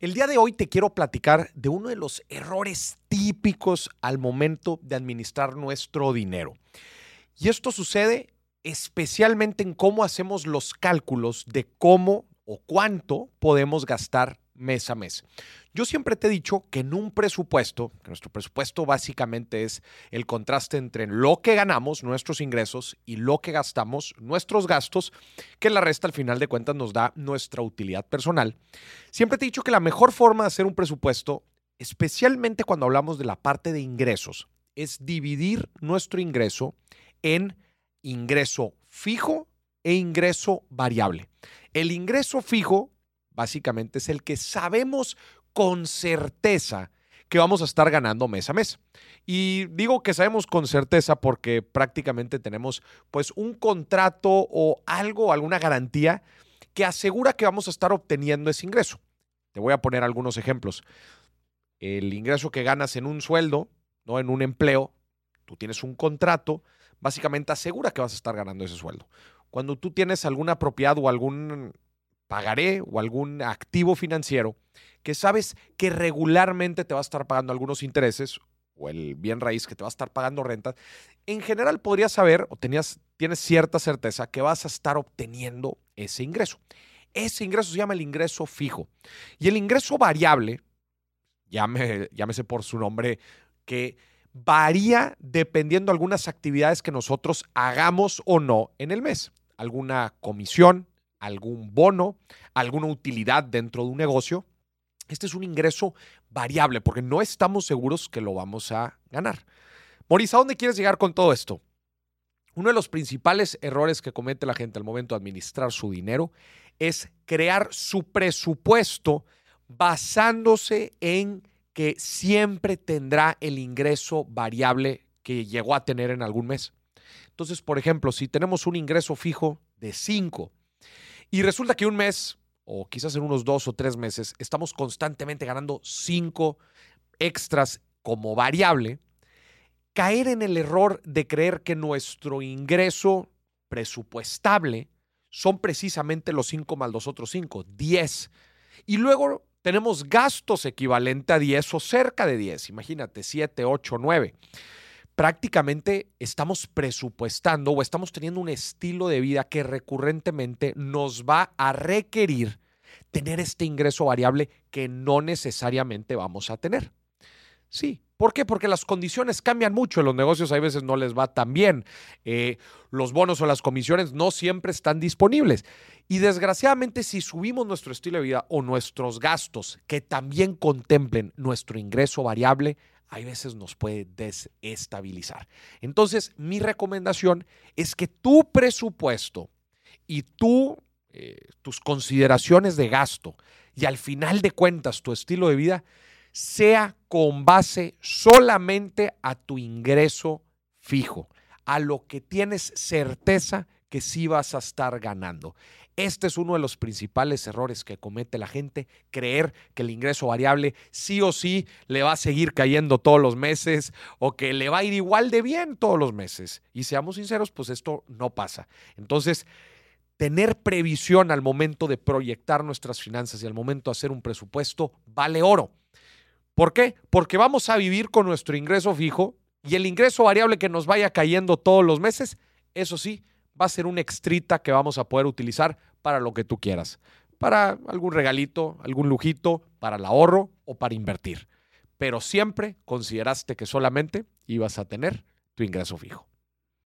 El día de hoy te quiero platicar de uno de los errores típicos al momento de administrar nuestro dinero. Y esto sucede especialmente en cómo hacemos los cálculos de cómo o cuánto podemos gastar mes a mes. Yo siempre te he dicho que en un presupuesto, que nuestro presupuesto básicamente es el contraste entre lo que ganamos, nuestros ingresos, y lo que gastamos, nuestros gastos, que la resta al final de cuentas nos da nuestra utilidad personal. Siempre te he dicho que la mejor forma de hacer un presupuesto, especialmente cuando hablamos de la parte de ingresos, es dividir nuestro ingreso en ingreso fijo e ingreso variable. El ingreso fijo básicamente es el que sabemos con certeza que vamos a estar ganando mes a mes. Y digo que sabemos con certeza porque prácticamente tenemos pues un contrato o algo, alguna garantía que asegura que vamos a estar obteniendo ese ingreso. Te voy a poner algunos ejemplos. El ingreso que ganas en un sueldo, ¿no? En un empleo, tú tienes un contrato, básicamente asegura que vas a estar ganando ese sueldo. Cuando tú tienes alguna propiedad o algún pagaré o algún activo financiero que sabes que regularmente te va a estar pagando algunos intereses o el bien raíz que te va a estar pagando rentas, en general podrías saber o tenías, tienes cierta certeza que vas a estar obteniendo ese ingreso. Ese ingreso se llama el ingreso fijo. Y el ingreso variable, llámese por su nombre, que varía dependiendo de algunas actividades que nosotros hagamos o no en el mes. Alguna comisión, algún bono, alguna utilidad dentro de un negocio. Este es un ingreso variable porque no estamos seguros que lo vamos a ganar. Maurice, ¿a dónde quieres llegar con todo esto? Uno de los principales errores que comete la gente al momento de administrar su dinero es crear su presupuesto basándose en que siempre tendrá el ingreso variable que llegó a tener en algún mes. Entonces, por ejemplo, si tenemos un ingreso fijo de 5 y resulta que un mes, o quizás en unos dos o tres meses, estamos constantemente ganando cinco extras como variable, caer en el error de creer que nuestro ingreso presupuestable son precisamente los cinco más los otros cinco, 10. Y luego tenemos gastos equivalente a 10 o cerca de 10, imagínate, 7, 8, 9 prácticamente estamos presupuestando o estamos teniendo un estilo de vida que recurrentemente nos va a requerir tener este ingreso variable que no necesariamente vamos a tener. Sí, ¿por qué? Porque las condiciones cambian mucho. En los negocios a veces no les va tan bien. Eh, los bonos o las comisiones no siempre están disponibles. Y desgraciadamente si subimos nuestro estilo de vida o nuestros gastos que también contemplen nuestro ingreso variable, hay veces nos puede desestabilizar. Entonces, mi recomendación es que tu presupuesto y eh, tus consideraciones de gasto y al final de cuentas tu estilo de vida sea con base solamente a tu ingreso fijo, a lo que tienes certeza que sí vas a estar ganando. Este es uno de los principales errores que comete la gente, creer que el ingreso variable sí o sí le va a seguir cayendo todos los meses o que le va a ir igual de bien todos los meses. Y seamos sinceros, pues esto no pasa. Entonces, tener previsión al momento de proyectar nuestras finanzas y al momento de hacer un presupuesto vale oro. ¿Por qué? Porque vamos a vivir con nuestro ingreso fijo y el ingreso variable que nos vaya cayendo todos los meses, eso sí, va a ser un extrita que vamos a poder utilizar para lo que tú quieras, para algún regalito, algún lujito, para el ahorro o para invertir. Pero siempre consideraste que solamente ibas a tener tu ingreso fijo.